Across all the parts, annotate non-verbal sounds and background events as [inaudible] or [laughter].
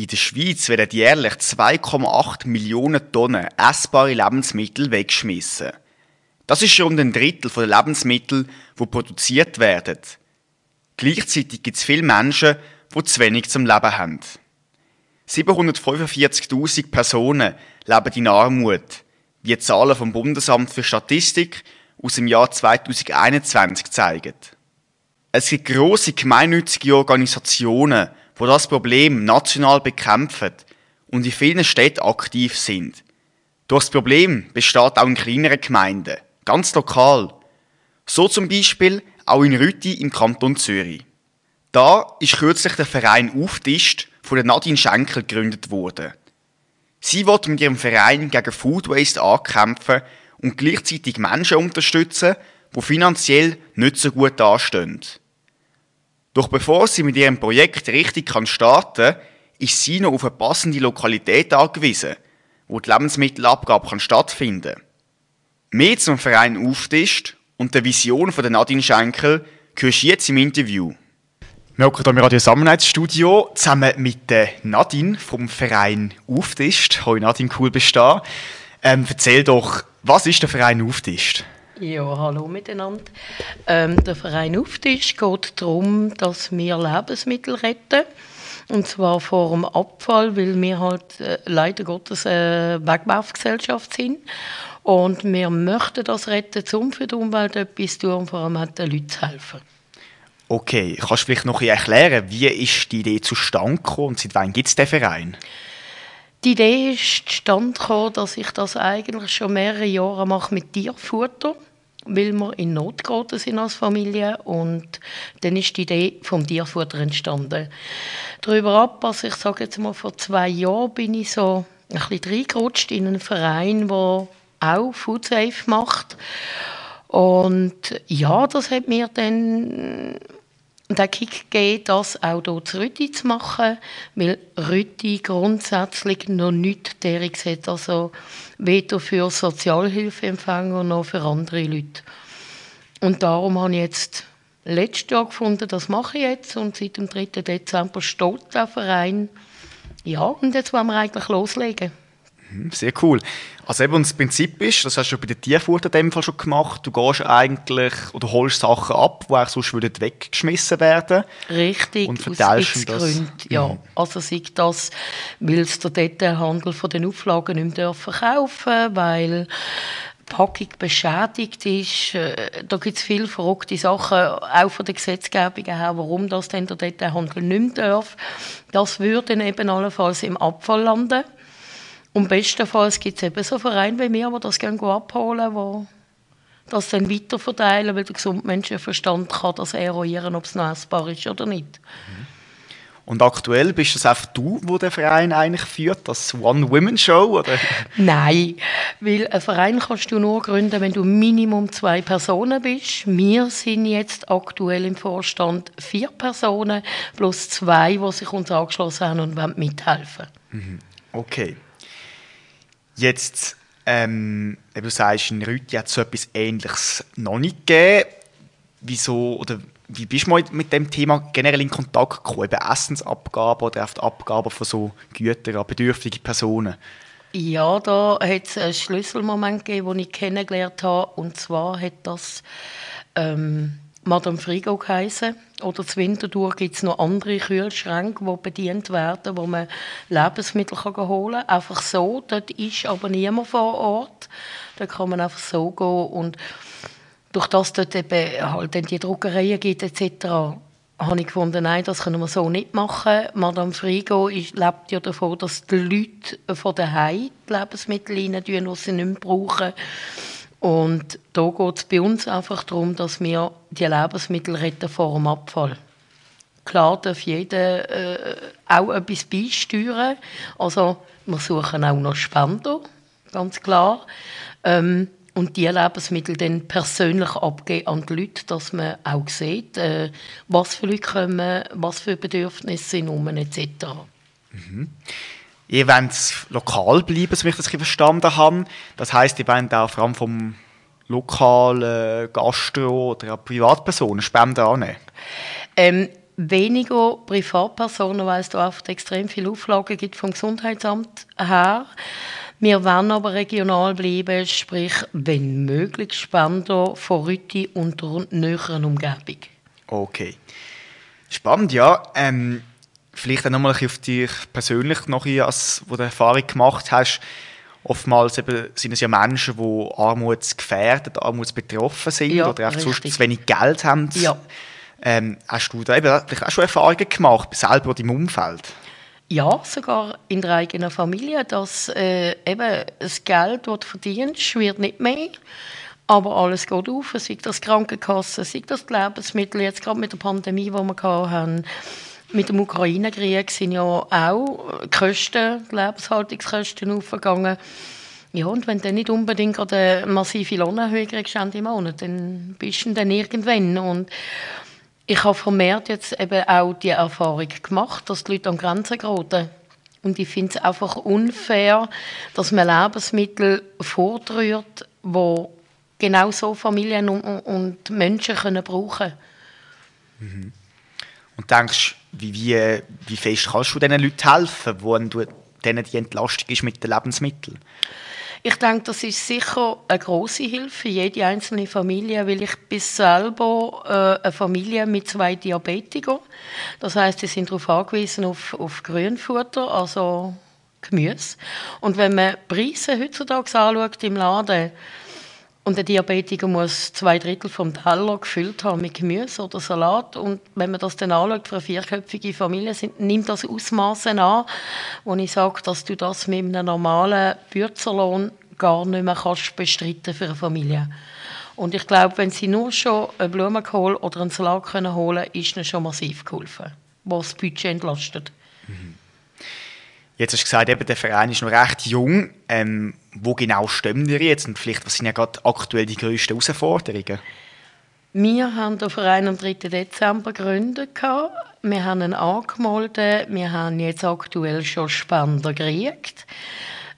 In der Schweiz werden jährlich 2,8 Millionen Tonnen essbare Lebensmittel weggeschmissen. Das ist rund ein Drittel der Lebensmittel, die produziert werden. Gleichzeitig gibt es viele Menschen, die zu wenig zum Leben haben. 745.000 Personen leben in Armut, wie die Zahlen vom Bundesamt für Statistik aus dem Jahr 2021 zeigen. Es gibt grosse gemeinnützige Organisationen, die das Problem national bekämpfen und in vielen Städten aktiv sind. Doch das Problem besteht auch in kleineren Gemeinden, ganz lokal. So zum Beispiel auch in Rütti im Kanton Zürich. Da ist kürzlich der Verein Auftischt von der Nadine Schenkel gegründet worden. Sie wird mit ihrem Verein gegen Food Waste ankämpfen und gleichzeitig Menschen unterstützen, die finanziell nicht so gut dastehen. Doch bevor sie mit ihrem Projekt richtig kann starten ist sie noch auf eine passende Lokalität angewiesen, wo die Lebensmittelabgabe kann stattfinden kann. Mehr zum Verein Auftischt und der Vision von Nadine Schenkel hörst du jetzt im Interview. Wir hocken hier im Radio Sammelnetzstudio zusammen mit der Nadine vom Verein Auftischt. Hoi Nadine, cool bist du da. Ähm, erzähl doch, was ist der Verein Auftischt? Ja, hallo miteinander. Ähm, der Verein Auftisch geht darum, dass wir Lebensmittel retten. Und zwar vor dem Abfall, weil wir halt äh, leider Gottes eine Wegwerfgesellschaft sind. Und wir möchten das retten, um für die Umwelt etwas zu tun und vor allem auch den Leuten zu helfen. Okay, kannst du vielleicht noch erklären, wie ist die Idee zustande gekommen und seit wann gibt es den Verein? Die Idee ist zustande gekommen, dass ich das eigentlich schon mehrere Jahre mache mit Tierfutter, weil wir in Not geraten sind als Familie und dann ist die Idee vom Tierfutter entstanden. Darüber ab, also ich sage jetzt mal vor zwei Jahren, bin ich so ein bisschen reingerutscht in einen Verein, der auch Food Safe macht. Und ja, das hat mir dann den Kick gegeben, das auch hier zu Rütti zu machen, weil Rütti grundsätzlich noch nichts derig hat, also weder für Sozialhilfeempfänger noch für andere Leute. Und darum habe ich jetzt letztes Jahr gefunden, das mache ich jetzt und seit dem 3. Dezember steht der Verein. Ja, und jetzt wollen wir eigentlich loslegen. Mhm, sehr cool. Also eben das Prinzip ist, das hast du bei der Tierfutter in dem Fall schon gemacht, du gehst eigentlich oder holst Sachen ab, die eigentlich sonst würden weggeschmissen werden. Richtig, und verteilst aus das. Gründen, ja. Mhm. Also sei das, weil es der Detailhandel von den Auflagen nicht mehr verkaufen weil die Packung beschädigt ist. Äh, da gibt es viele verrückte Sachen, auch von der Gesetzgebung her, warum das denn der Detailhandel nicht mehr darf. Das würde dann eben allenfalls im Abfall landen. Und bestenfalls gibt es eben so Vereine wie mir, die das gerne abholen, die das dann weiterverteilen, weil der gesunde Menschenverstand kann das eruieren, ob es noch essbar ist oder nicht. Und aktuell bist es einfach du, wo der Verein eigentlich führt, das One-Women-Show? [laughs] Nein, weil einen Verein kannst du nur gründen, wenn du Minimum zwei Personen bist. Wir sind jetzt aktuell im Vorstand vier Personen plus zwei, die sich uns angeschlossen haben und mithelfen wollen. Okay. Jetzt, ähm, du sagst, in Rütti hat es so etwas Ähnliches noch nicht gegeben. Wieso, oder wie bist du mit dem Thema generell in Kontakt gekommen? Eben Essensabgaben oder auf die Abgaben von so Gütern an bedürftige Personen? Ja, da hat es einen Schlüsselmoment gegeben, den ich kennengelernt habe. Und zwar hat das ähm, Madame Frigo geheißen. Oder zu Winterthur gibt es noch andere Kühlschränke, die bedient werden, wo man Lebensmittel holen kann. Einfach so. Dort ist aber niemand vor Ort. Da kann man einfach so gehen. Und durch das dort eben halt dann die Druckereien gibt etc., habe ich gefunden, nein, das können wir so nicht machen. Madame Frigo ist, lebt ja davon, dass die Leute von daheim die Lebensmittel rein tun, die sie nicht mehr brauchen. Und da geht es bei uns einfach darum, dass wir die Lebensmittel retten vor dem Abfall. Klar darf jeder äh, auch etwas beisteuern. Also wir suchen auch noch Spender, ganz klar. Ähm, und die Lebensmittel dann persönlich abgeben an die Leute, dass man auch sieht, äh, was für Leute kommen, was für Bedürfnisse sind um etc. Mhm. Ihr wollt lokal bleiben, so wie ich das verstanden habe. Das heisst, ihr wollt auch vor allem vom lokalen Gastro oder Privatpersonen Spenden annehmen? Ähm, weniger Privatpersonen, weil es da oft extrem viele Auflagen gibt vom Gesundheitsamt her. Wir wollen aber regional bleiben, sprich, wenn möglich, Spender von Rüti und der näheren Umgebung. Okay. Spannend, ja. Ähm, vielleicht auch nochmal auf dich persönlich noch, als wo du Erfahrung gemacht hast. Oftmals eben sind es ja Menschen, die armutsgefährdet, armutsbetroffen sind ja, oder einfach sonst zu wenig Geld haben. Ja. Ähm, hast du da eben auch schon Erfahrungen gemacht, selber in deinem Umfeld? Ja, sogar in der eigenen Familie, dass äh, eben das Geld, das du verdienst, wird nicht mehr. Aber alles geht auf, sei das Krankenkasse, sei das die Lebensmittel, jetzt gerade mit der Pandemie, die wir hatten, mit dem Ukraine-Krieg sind ja auch die Kosten, die Lebenshaltungskosten aufgegangen. Ja, und wenn du nicht unbedingt eine massive Lohnerhöhung kriegst im Monat, dann bist du dann irgendwann. Und ich habe vermehrt jetzt eben auch die Erfahrung gemacht, dass die Leute an Grenzen geraten. Und ich finde es einfach unfair, dass man Lebensmittel vordrührt, die genau so Familien und, und Menschen können brauchen können. Mhm. Und denkst, wie, wie, wie fest kannst du diesen Leuten helfen, wo du denen die Entlastung ist mit den Lebensmitteln? Ich denke, das ist sicher eine große Hilfe für jede einzelne Familie, weil ich bin selber äh, eine Familie mit zwei Diabetikern. Das heißt, sie sind darauf angewiesen auf, auf Grünfutter, also Gemüse. Und wenn man Preise heutzutage anschaut im Laden, und der Diabetiker muss zwei Drittel vom Teller gefüllt haben mit Gemüse oder Salat. Und wenn man das dann anschaut für eine vierköpfige Familie, sind, nimmt das Ausmaße an, wo ich sage, dass du das mit einem normalen Bürzerlohn gar nicht mehr kannst bestreiten für eine Familie. Und ich glaube, wenn sie nur schon einen Blumenkohl oder einen Salat können holen können, ist ihnen schon massiv geholfen, was das Budget entlastet. Mhm. Jetzt hast du gesagt, eben, der Verein ist noch recht jung. Ähm, wo genau stehen wir jetzt und vielleicht, was sind ja gerade aktuell die grössten Herausforderungen? Wir haben den Verein am 3. Dezember gegründet. Wir haben ihn angemeldet. Wir haben jetzt aktuell schon Spender gekriegt.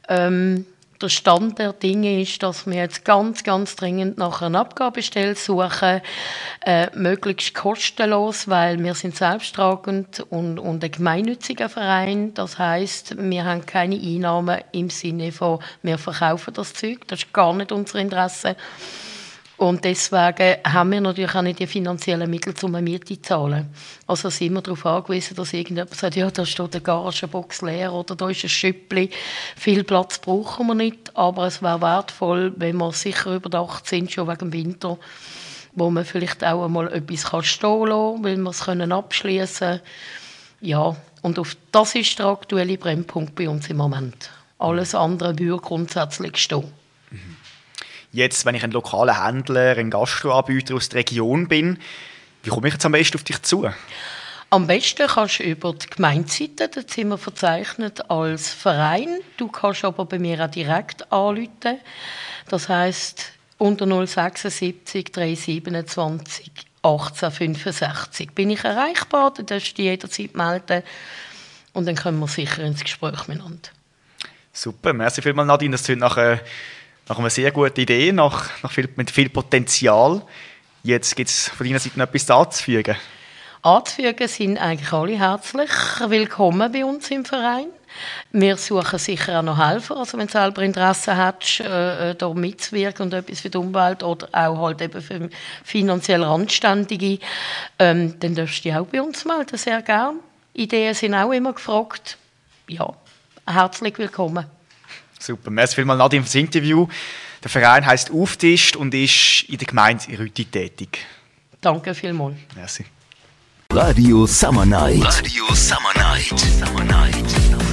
Ähm, der Stand der Dinge ist, dass wir jetzt ganz, ganz dringend nach einer Abgabestelle suchen, äh, möglichst kostenlos, weil wir sind selbsttragend und, und ein gemeinnütziger Verein. Das heißt, wir haben keine Einnahmen im Sinne von, wir verkaufen das Zeug. Das ist gar nicht unser Interesse. Und deswegen haben wir natürlich auch nicht die finanziellen Mittel, um eine Miete zu zahlen. Also sind wir darauf angewiesen, dass irgendjemand sagt, ja, da steht eine Garagenbox leer oder da ist ein Schüppli. Viel Platz brauchen wir nicht, aber es wäre wertvoll, wenn wir sicher überdacht sind, schon wegen dem Winter, wo man vielleicht auch einmal etwas stehen lassen, weil wir es können abschließen Ja, und auf das ist der aktuelle Brennpunkt bei uns im Moment. Alles andere würde grundsätzlich stehen. Mhm. Jetzt, wenn ich ein lokaler Händler, ein Gastroanbieter aus der Region bin, wie komme ich jetzt am besten auf dich zu? Am besten kannst du über die Gemeindeseite, da sind wir verzeichnet als Verein. Du kannst aber bei mir auch direkt anrufen. Das heisst unter 076 327 1865 bin ich erreichbar, da darfst du jederzeit melden und dann können wir sicher ins Gespräch miteinander. Super, merci vielmals Nadine, das sind nachher nach einer sehr guten Idee, nach, nach viel, mit viel Potenzial. Jetzt gibt es von deiner Seite noch etwas anzufügen. Anzufügen sind eigentlich alle herzlich willkommen bei uns im Verein. Wir suchen sicher auch noch Helfer, also wenn du selber Interesse hast, äh, da mitzuwirken und etwas für die Umwelt oder auch halt eben für finanziell Randständige, ähm, dann darfst du dich auch bei uns melden, sehr gerne. Ideen sind auch immer gefragt. Ja, herzlich willkommen. Super, merci vielmals Nadine für das Interview. Der Verein heißt Auftischt und ist in der Gemeinde Rüti tätig. Danke vielmals. Merci. Radio Summer Night. Radio Summer Night. Summer Night.